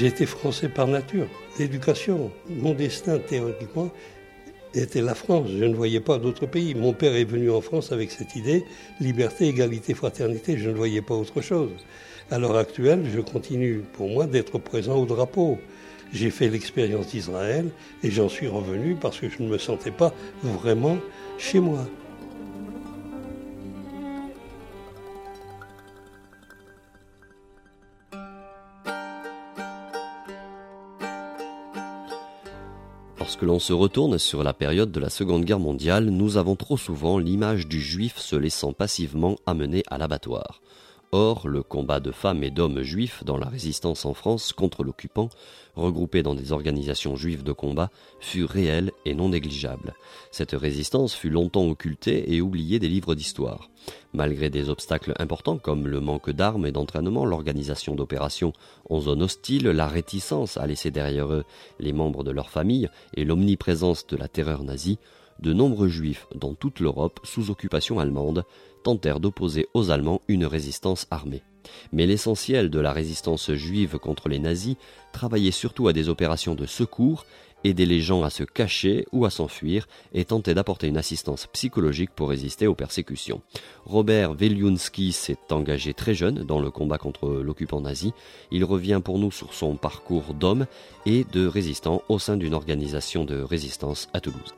J'étais français par nature. L'éducation, mon destin théoriquement, était la France. Je ne voyais pas d'autre pays. Mon père est venu en France avec cette idée, liberté, égalité, fraternité. Je ne voyais pas autre chose. À l'heure actuelle, je continue pour moi d'être présent au drapeau. J'ai fait l'expérience d'Israël et j'en suis revenu parce que je ne me sentais pas vraiment chez moi. Lorsque l'on se retourne sur la période de la Seconde Guerre mondiale, nous avons trop souvent l'image du juif se laissant passivement amener à l'abattoir. Or, le combat de femmes et d'hommes juifs dans la résistance en France contre l'occupant, regroupés dans des organisations juives de combat, fut réel et non négligeable. Cette résistance fut longtemps occultée et oubliée des livres d'histoire. Malgré des obstacles importants comme le manque d'armes et d'entraînement, l'organisation d'opérations en zone hostile, la réticence à laisser derrière eux les membres de leur famille et l'omniprésence de la terreur nazie, de nombreux juifs dans toute l'Europe sous occupation allemande tentèrent d'opposer aux Allemands une résistance armée. Mais l'essentiel de la résistance juive contre les nazis travaillait surtout à des opérations de secours, aider les gens à se cacher ou à s'enfuir et tenter d'apporter une assistance psychologique pour résister aux persécutions. Robert Weliunski s'est engagé très jeune dans le combat contre l'occupant nazi. Il revient pour nous sur son parcours d'homme et de résistant au sein d'une organisation de résistance à Toulouse.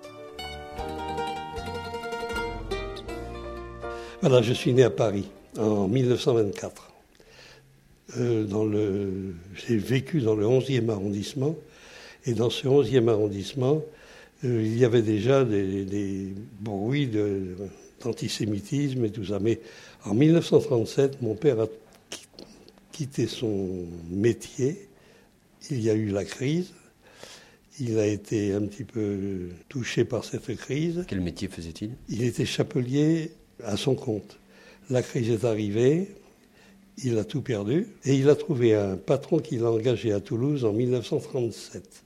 Je suis né à Paris en 1924. Euh, j'ai vécu dans le 11e arrondissement. Et dans ce 11e arrondissement, euh, il y avait déjà des, bruits d'antisémitisme et tout ça. Mais en 1937, mon père a quitté son métier. Il y a eu la crise. Il a été un petit peu touché par cette crise. Quel métier faisait-il? Il était chapelier à son compte. La crise est arrivée, il a tout perdu et il a trouvé un patron qui l'a engagé à Toulouse en 1937.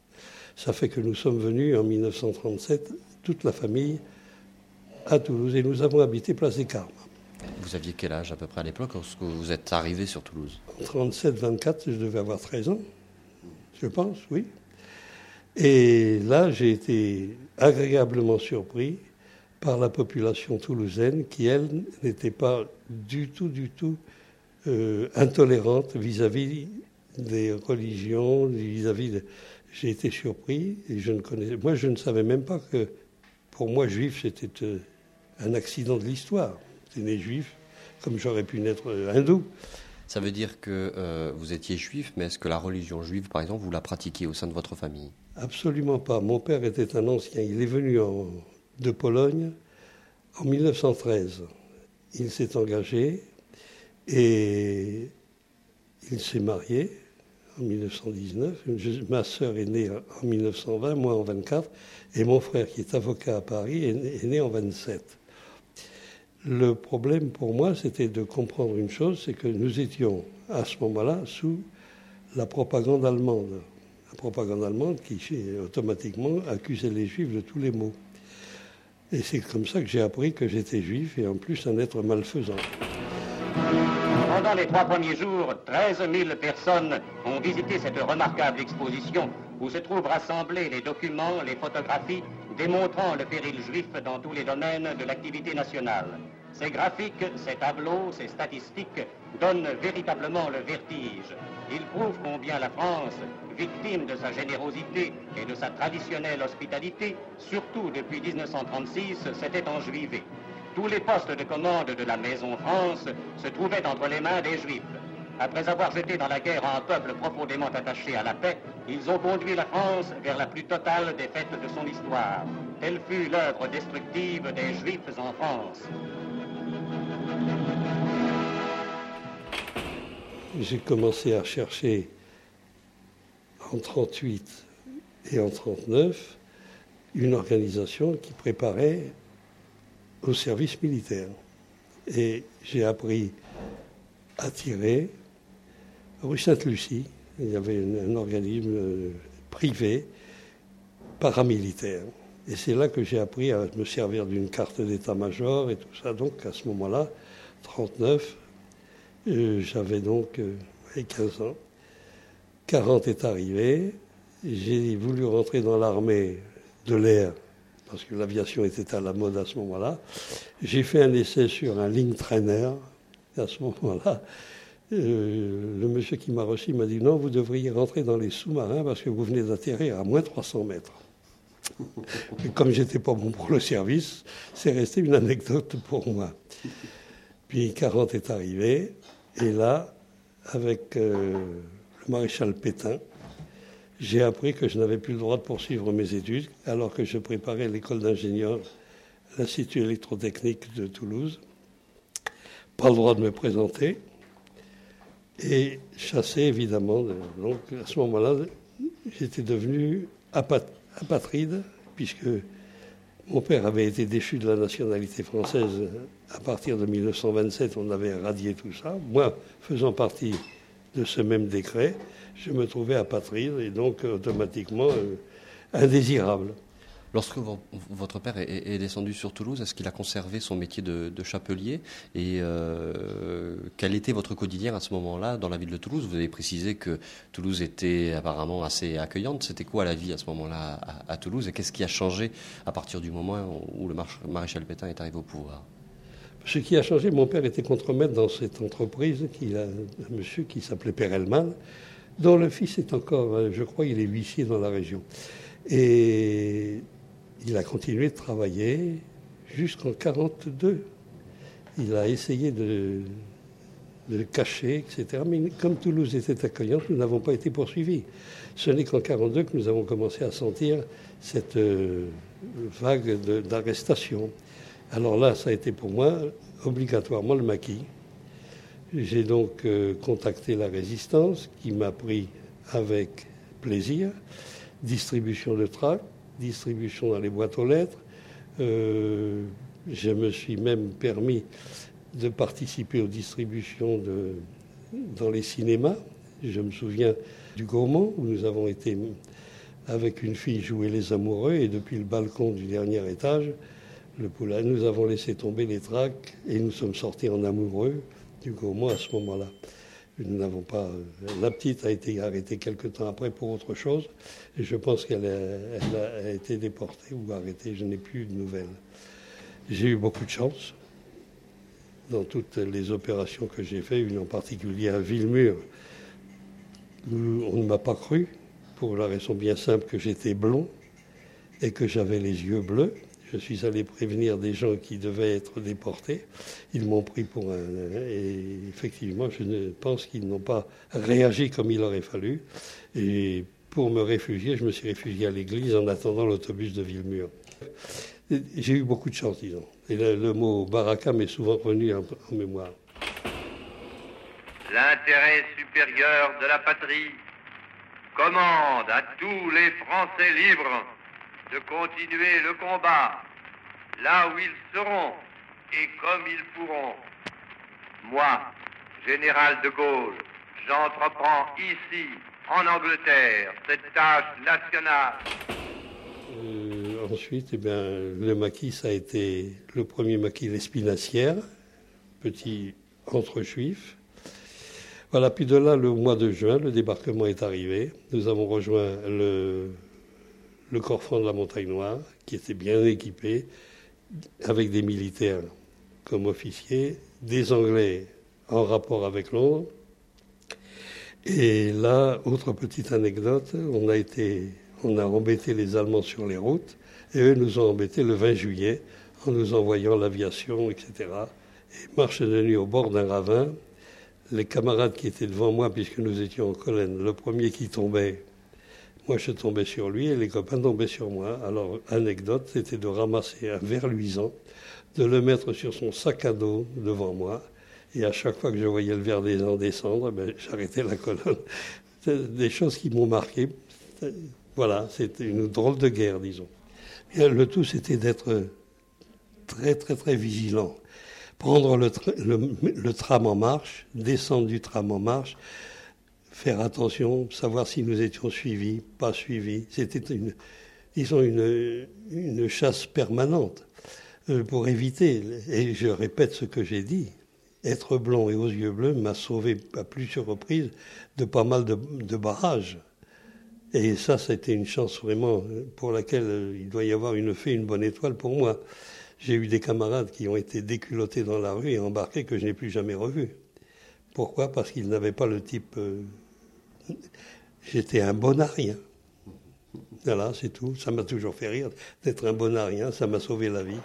Ça fait que nous sommes venus en 1937, toute la famille, à Toulouse et nous avons habité Place des Carmes. Vous aviez quel âge à peu près à l'époque lorsque vous êtes arrivé sur Toulouse? En 37-24, je devais avoir 13 ans, je pense, oui. Et là, j'ai été agréablement surpris par la population toulousaine qui, elle, n'était pas du tout, du tout euh, intolérante vis-à-vis des religions, vis-à-vis de... J'ai été surpris et je ne connaissais... Moi, je ne savais même pas que, pour moi, juif, c'était euh, un accident de l'histoire. C'était né juif, comme j'aurais pu naître euh, hindou. Ça veut dire que vous étiez juif, mais est-ce que la religion juive, par exemple, vous la pratiquiez au sein de votre famille? Absolument pas. Mon père était un ancien. Il est venu en, de Pologne en 1913. Il s'est engagé et il s'est marié en 1919. ma sœur est née en 1920, moi en 24, et mon frère, qui est avocat à Paris, est né en 27. Le problème pour moi, c'était de comprendre une chose, c'est que nous étions à ce moment-là sous la propagande allemande. La propagande allemande qui automatiquement accusait les juifs de tous les maux. Et c'est comme ça que j'ai appris que j'étais juif et en plus un être malfaisant. Pendant les trois premiers jours, 13 000 personnes ont visité cette remarquable exposition où se trouvent rassemblés les documents, les photographies démontrant le péril juif dans tous les domaines de l'activité nationale. Ces graphiques, ces tableaux, ces statistiques donnent véritablement le vertige. Ils prouvent combien la France, victime de sa générosité et de sa traditionnelle hospitalité, surtout depuis 1936, s'était enjuivée. Tous les postes de commande de la Maison France se trouvaient entre les mains des Juifs. Après avoir jeté dans la guerre un peuple profondément attaché à la paix, ils ont conduit la France vers la plus totale défaite de son histoire. Telle fut l'œuvre destructive des Juifs en France. J'ai commencé à chercher en 38 et en 39 une organisation qui préparait au service militaire. Et j'ai appris à tirer rue Sainte-Lucie. Il y avait un, organisme euh, privé paramilitaire. Et c'est là que j'ai appris à me servir d'une carte d'état-major et tout ça. Donc à ce moment-là, 39, euh, j'avais donc 15 euh, ans. 40 est arrivé. J'ai voulu rentrer dans l'armée de l'air parce que l'aviation était à la mode à ce moment-là. J'ai fait un essai sur un ligne trainer. À ce moment-là, euh, le monsieur qui m'a reçu m'a dit non, vous devriez rentrer dans les sous-marins parce que vous venez d'atterrir à moins 300 mètres. Et comme j'étais pas bon pour le service, c'est resté une anecdote pour moi. Puis 40 est arrivé, et là, avec euh, le maréchal Pétain, j'ai appris que je n'avais plus le droit de poursuivre mes études alors que je préparais l'école d'ingénieur, l'Institut électrotechnique de Toulouse. Pas le droit de me présenter et chassé évidemment. Donc à ce moment-là, j'étais devenu apatride puisque mon père avait été déchu de la nationalité française à partir de 1927. On avait radié tout ça. Moi, faisant partie de ce même décret, je me trouvais apatride et donc automatiquement euh, indésirable. Lorsque votre père est, descendu sur Toulouse, est-ce qu'il a conservé son métier de, chapelier Et euh, quel était votre quotidien à ce moment-là dans la ville de Toulouse? Vous avez précisé que Toulouse était apparemment assez accueillante. C'était quoi la vie à ce moment-là à, Toulouse Et qu'est-ce qui a changé à partir du moment où le maréchal Pétain est arrivé au pouvoir? Ce qui a changé, mon père était contremaître dans cette entreprise, un monsieur qui s'appelait Perelman, dont le fils est encore, je crois, il est huissier dans la région. Et il a continué de travailler jusqu'en 1942. Il a essayé de, le cacher, etc. Mais comme Toulouse était accueillante, nous n'avons pas été poursuivis. Ce n'est qu'en 1942 que nous avons commencé à sentir cette euh, vague d'arrestation. Alors là, ça a été pour moi obligatoirement le maquis. J'ai donc euh, contacté la résistance qui m'a pris avec plaisir. Distribution de tracts, distribution dans les boîtes aux lettres. Euh, je me suis même permis de participer aux distributions dans les cinémas. Je me souviens du Gaumont où nous avons été avec une fille jouer les amoureux et depuis le balcon du dernier étage, le poulain, nous avons laissé tomber les tracts et nous sommes sortis en amoureux du Gaumont à ce moment-là. Nous n'avons pas. La petite a été arrêtée quelque temps après pour autre chose, je pense qu'elle a, été déportée ou arrêtée. Je n'ai plus de nouvelles. J'ai eu beaucoup de chance dans toutes les opérations que j'ai faites, une en particulier à Villemur, où on ne m'a pas cru, pour la raison bien simple que j'étais blond et que j'avais les yeux bleus. Je suis allé prévenir des gens qui devaient être déportés. Ils m'ont pris pour un. Et effectivement, je pense qu'ils n'ont pas réagi comme il aurait fallu. Et pour me réfugier, je me suis réfugié à l'église en attendant l'autobus de Villemur. J'ai eu beaucoup de chance, disons. Et le, mot baraka m'est souvent revenu en mémoire. L'intérêt supérieur de la patrie commande à tous les Français libres de continuer le combat là où ils seront et comme ils pourront. Moi, général de Gaulle, j'entreprends ici, en Angleterre, cette tâche nationale. Euh, ensuite, eh bien, le maquis, ça a été le premier maquis l'Espinassière, petit entre juifs. Voilà, puis de là, le mois de juin, le débarquement est arrivé. Nous avons rejoint le le corps franc de la Montagne Noire, qui était bien équipé, avec des militaires comme officiers, des Anglais en rapport avec Londres. Et là, autre petite anecdote, on a été, on a embêté les Allemands sur les routes, et eux nous ont embêtés le 20 juillet en nous envoyant l'aviation, etc. Et marche de nuit au bord d'un ravin, les camarades qui étaient devant moi, puisque nous étions en colonne, le premier qui tombait, moi, je tombais sur lui et les copains tombaient sur moi. Alors, anecdote, c'était de ramasser un verre luisant, de le mettre sur son sac à dos devant moi. Et à chaque fois que je voyais le verre des descendre, ben, j'arrêtais la colonne. Des choses qui m'ont marqué. Voilà, c'était une drôle de guerre, disons. le tout, c'était d'être très, très, très vigilant. Prendre le tram en marche, descendre du tram en marche, faire attention, savoir si nous étions suivis, pas suivis. C'était une, disons, une, une chasse permanente euh, pour éviter, et je répète ce que j'ai dit, être blond et aux yeux bleus m'a sauvé à plusieurs reprises de pas mal de, de barrages. Et ça, c'était une chance vraiment pour laquelle il doit y avoir une fée, une bonne étoile pour moi. J'ai eu des camarades qui ont été déculottés dans la rue et embarqués que je n'ai plus jamais revus. Pourquoi? Parce qu'ils n'avaient pas le type. J'étais un bonarien. Voilà, c'est tout. Ça m'a toujours fait rire d'être un bonarien. Ça m'a sauvé la vie.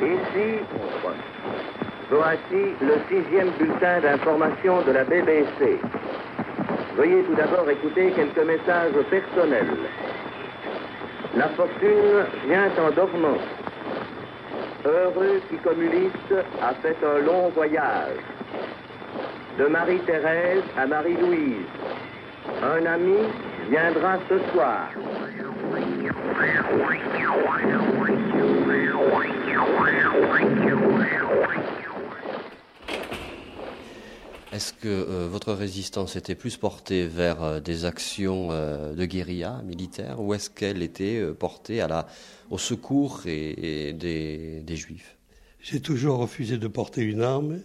Ici, voici le sixième bulletin d'information de la BBC. Veuillez tout d'abord écouter quelques messages personnels. La fortune vient en dormant. Heureux qui communiste a fait un long voyage. De Marie-Thérèse à Marie-Louise. Un ami viendra ce soir. Est-ce que euh, votre résistance était plus portée vers euh, des actions euh, de guérilla militaire ou est-ce qu'elle était portée à la, au secours et, des, des, Juifs? J'ai toujours refusé de porter une arme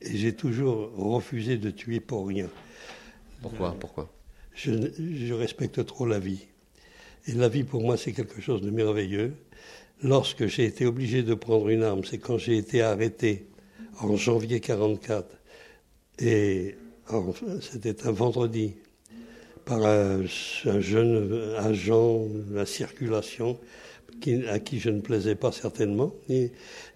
et j'ai toujours refusé de tuer pour rien. Pourquoi? Pourquoi? Je, je respecte trop la vie. Et la vie pour moi c'est quelque chose de merveilleux. Lorsque j'ai été obligé de prendre une arme, c'est quand j'ai été arrêté en janvier 1944 et c'était un vendredi par un, jeune agent de la circulation à qui je ne plaisais pas certainement. il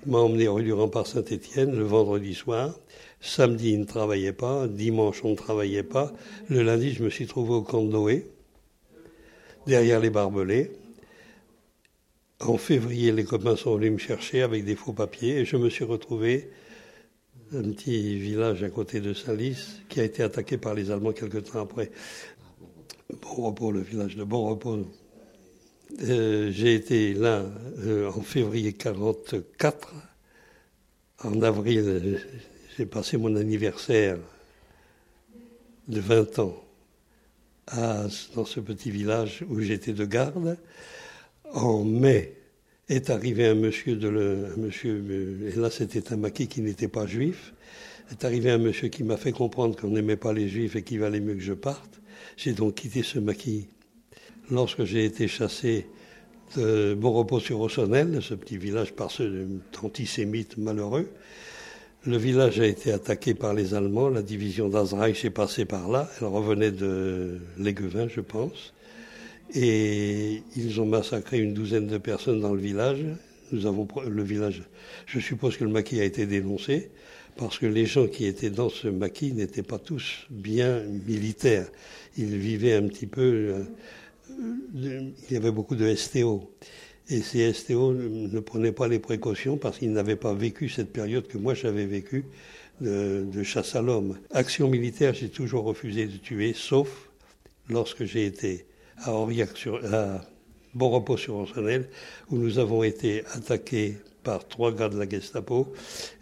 m'a emmené rue du Rempart Saint-Étienne le vendredi soir. Samedi, il ne travaillait pas. Dimanche, on ne travaillait pas. Le lundi, je me suis trouvé au camp de Noé, derrière les barbelés. En février, les copains sont venus me chercher avec des faux papiers et je me suis retrouvé un petit village à côté de Salis qui a été attaqué par les Allemands quelque temps après. Bon repos, le village de Bon Repos. Euh, j'ai été là euh, en février 44. En avril, j'ai passé mon anniversaire de 20 ans dans ce petit village où j'étais de garde. En mai, est arrivé un monsieur, de le, un monsieur euh, et là c'était un maquis qui n'était pas juif, est arrivé un monsieur qui m'a fait comprendre qu'on n'aimait pas les juifs et qu'il valait mieux que je parte. J'ai donc quitté ce maquis. Lorsque j'ai été chassé de Bon Repos sur Ossonel, ce petit village par ceux antisémites malheureux, le village a été attaqué par les Allemands, la division d'Azreich est passée par là, elle revenait de Léguevin, je pense. Et ils ont massacré une douzaine de personnes dans le village. Nous avons le village. Je suppose que le maquis a été dénoncé parce que les gens qui étaient dans ce maquis n'étaient pas tous bien militaires. Ils vivaient un petit peu. Euh, il y avait beaucoup de STO. Et ces STO ne prenaient pas les précautions parce qu'ils n'avaient pas vécu cette période que moi j'avais vécue de, de chasse à l'homme. Action militaire, j'ai toujours refusé de tuer, sauf lorsque j'ai été à Aurillac, sur, à Bon Repos sur Onsonel, où nous avons été attaqués par trois gars de la Gestapo.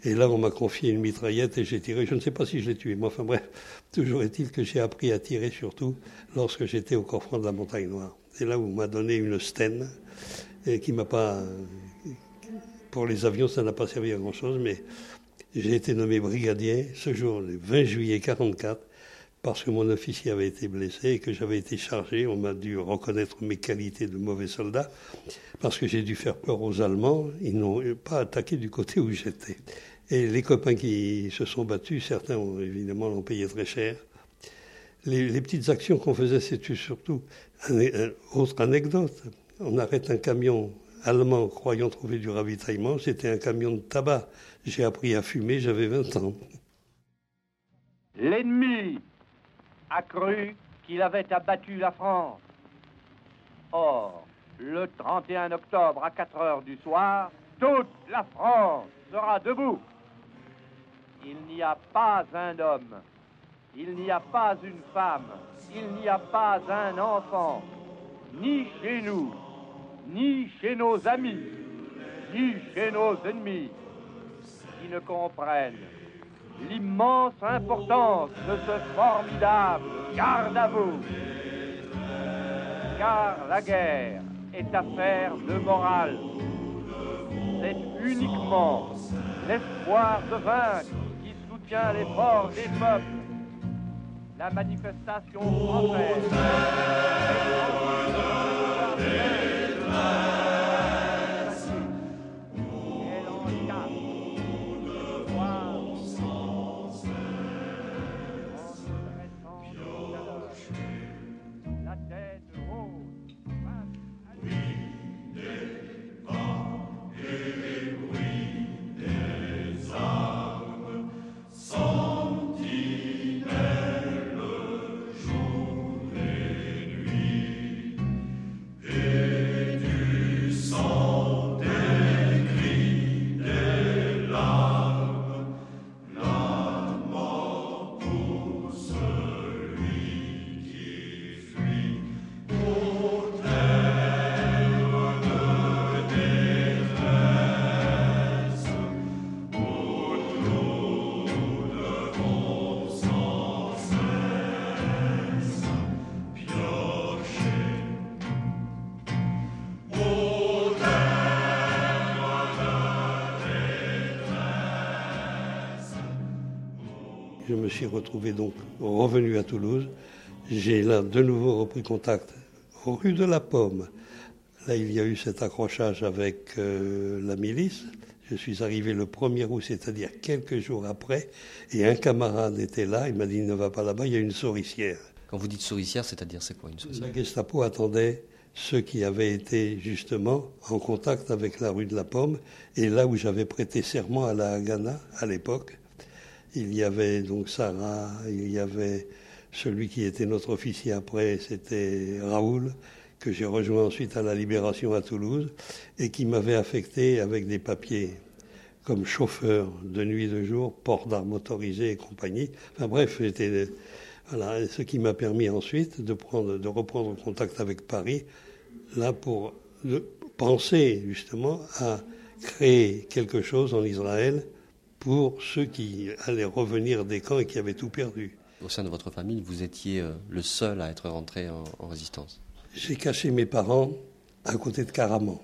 Et là, on m'a confié une mitraillette et j'ai tiré. Je ne sais pas si je l'ai tué, mais enfin bref, toujours est-il que j'ai appris à tirer surtout lorsque j'étais au Corfront de la Montagne Noire. C'est là on m'a donné une Sten et qui m'a pas. Pour les avions, ça n'a pas servi à grand chose, mais j'ai été nommé brigadier ce jour, le 20 juillet 44, parce que mon officier avait été blessé et que j'avais été chargé. On m'a dû reconnaître mes qualités de mauvais soldat parce que j'ai dû faire peur aux Allemands. Ils n'ont pas attaqué du côté où j'étais. Et les copains qui se sont battus, certains ont évidemment l'ont payé très cher. Les, petites actions qu'on faisait, c'était surtout autre anecdote. On arrête un camion allemand croyant trouver du ravitaillement. C'était un camion de tabac. J'ai appris à fumer, j'avais 20 ans. L'ennemi a cru qu'il avait abattu la France. Or, le 31 octobre à 4 heures du soir, toute la France sera debout. Il n'y a pas un homme, il n'y a pas une femme, il n'y a pas un enfant, ni chez nous, ni chez nos amis, ni chez nos ennemis, qui ne comprennent l'immense importance de ce formidable garde à vous car la guerre est affaire de morale. C'est uniquement l'espoir de vaincre qui soutient l'effort des peuples. La manifestation française. Je me suis retrouvé donc revenu à Toulouse. J'ai là de nouveau repris contact rue de la Pomme. Là, il y a eu cet accrochage avec euh, la milice. Je suis arrivé le 1er août, c'est-à-dire quelques jours après, et un camarade était là. Il m'a dit ne va pas là-bas, il y a une souricière. Quand vous dites souricière, c'est-à-dire c'est quoi une souricière? La Gestapo attendait ceux qui avaient été justement en contact avec la rue de la Pomme, et là où j'avais prêté serment à la Haganah à l'époque. Il y avait donc Sarah, il y avait celui qui était notre officier après, c'était Raoul, que j'ai rejoint ensuite à la Libération à Toulouse, et qui m'avait affecté avec des papiers comme chauffeur de nuit de jour, port d'armes motorisées et compagnie. Enfin bref, j'étais voilà, ce qui m'a permis ensuite de, prendre, de reprendre contact avec Paris, là pour penser justement à créer quelque chose en Israël pour ceux qui allaient revenir des camps et qui avaient tout perdu. Au sein de votre famille, vous étiez euh, le seul à être rentré en, en résistance J'ai caché mes parents à côté de Caraman,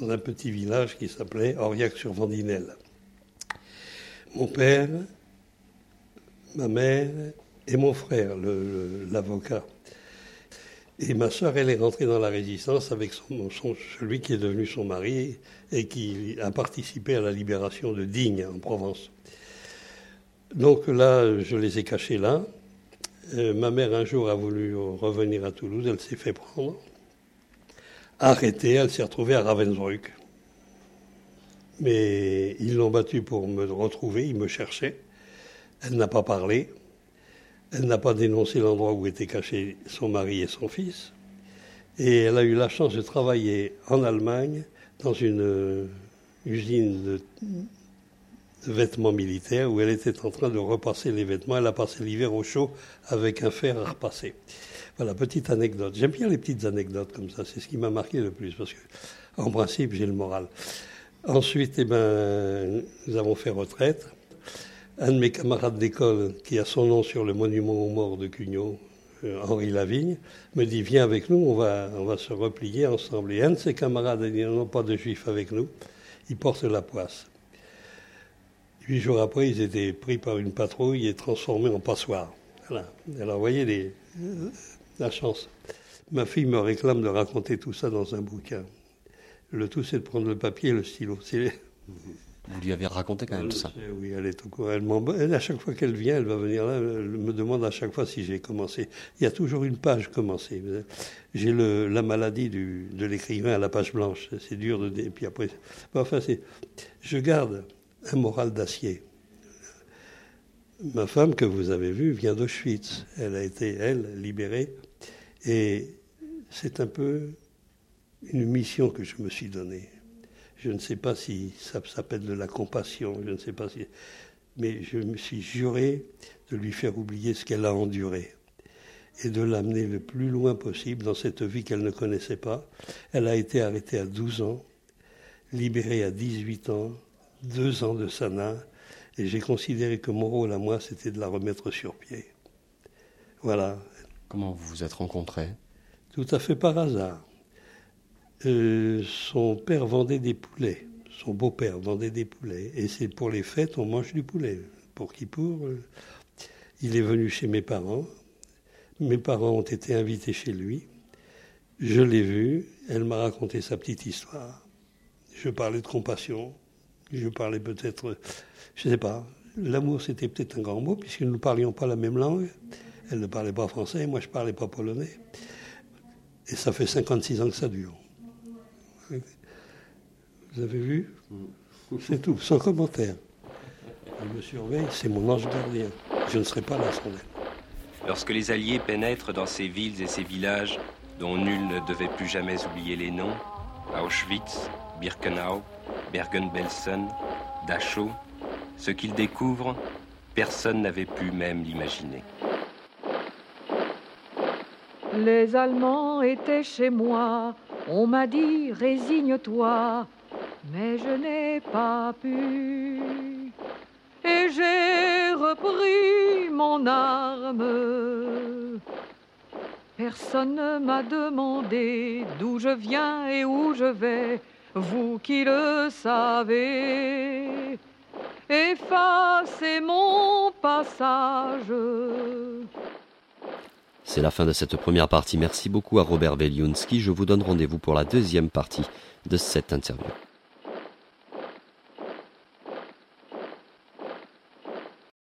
dans un petit village qui s'appelait Aurillac-sur-Vendinelle. Mon père, ma mère et mon frère, l'avocat. Et ma sœur, elle est rentrée dans la résistance avec celui qui est devenu son mari et qui a participé à la libération de Digne en Provence. Donc là, je les ai cachés là. Euh, ma mère, un jour, a voulu revenir à Toulouse. Elle s'est fait prendre, arrêtée. Elle s'est retrouvée à Ravensbrück. Mais ils l'ont battue pour me retrouver. Ils me cherchaient. Elle n'a pas parlé. Elle n'a pas dénoncé l'endroit où étaient cachés son mari et son fils. Et elle a eu la chance de travailler en Allemagne dans une usine de, de, vêtements militaires où elle était en train de repasser les vêtements. Elle a passé l'hiver au chaud avec un fer à repasser. Voilà, petite anecdote. J'aime bien les petites anecdotes comme ça. C'est ce qui m'a marqué le plus parce que, en principe, j'ai le moral. Ensuite, eh ben, nous avons fait retraite. Un de mes camarades d'école, qui a son nom sur le monument aux morts de Cugnot, euh, Henri Lavigne, me dit Viens avec nous, on va, on va se replier ensemble. Et un de ses camarades a dit Non, pas de juifs avec nous, ils portent la poisse. Huit jours après, ils étaient pris par une patrouille et transformés en passoire. Voilà. Alors, vous voyez les, la chance. Ma fille me réclame de raconter tout ça dans un bouquin. Le tout, c'est de prendre le papier et le stylo. Vous lui avez raconté quand même tout ça Oui, elle est au courant. Elle, elle, à chaque fois qu'elle vient, elle va venir là, elle me demande à chaque fois si j'ai commencé. Il y a toujours une page commencée. J'ai la maladie du, de l'écrivain à la page blanche. C'est dur de. Et puis après. Enfin, c'est. Je garde un moral d'acier. Ma femme, que vous avez vue, vient d'Auschwitz. Elle a été, elle, libérée. Et c'est un peu une mission que je me suis donnée. Je ne sais pas si ça s'appelle de la compassion, je ne sais pas si. Mais je me suis juré de lui faire oublier ce qu'elle a enduré et de l'amener le plus loin possible dans cette vie qu'elle ne connaissait pas. Elle a été arrêtée à 12 ans, libérée à 18 ans, deux ans de Sana, et j'ai considéré que mon rôle à moi, c'était de la remettre sur pied. Voilà. Comment vous vous êtes rencontrés? Tout à fait par hasard. Euh, son père vendait des poulets. Son beau-père vendait des poulets. Et c'est pour les fêtes, on mange du poulet. Pour qui pour euh, Il est venu chez mes parents. Mes parents ont été invités chez lui. Je l'ai vu. Elle m'a raconté sa petite histoire. Je parlais de compassion. Je parlais peut-être, je ne sais pas, l'amour c'était peut-être un grand mot puisque nous ne parlions pas la même langue. Elle ne parlait pas français, moi je ne parlais pas polonais. Et ça fait 56 ans que ça dure. Vous avez vu C'est tout, sans commentaire. Elle me surveille, c'est mon ange gardien. Je ne serai pas là sans elle. Lorsque les Alliés pénètrent dans ces villes et ces villages dont nul ne devait plus jamais oublier les noms, Auschwitz, Birkenau, Bergen-Belsen, Dachau, ce qu'ils découvrent, personne n'avait pu même l'imaginer. Les Allemands étaient chez moi, on m'a dit résigne-toi, mais je n'ai pas pu. Et j'ai repris mon arme. Personne ne m'a demandé d'où je viens et où je vais, vous qui le savez. Effacez mon passage. C'est la fin de cette première partie. Merci beaucoup à Robert Veliunski. Je vous donne rendez-vous pour la deuxième partie de cette interview.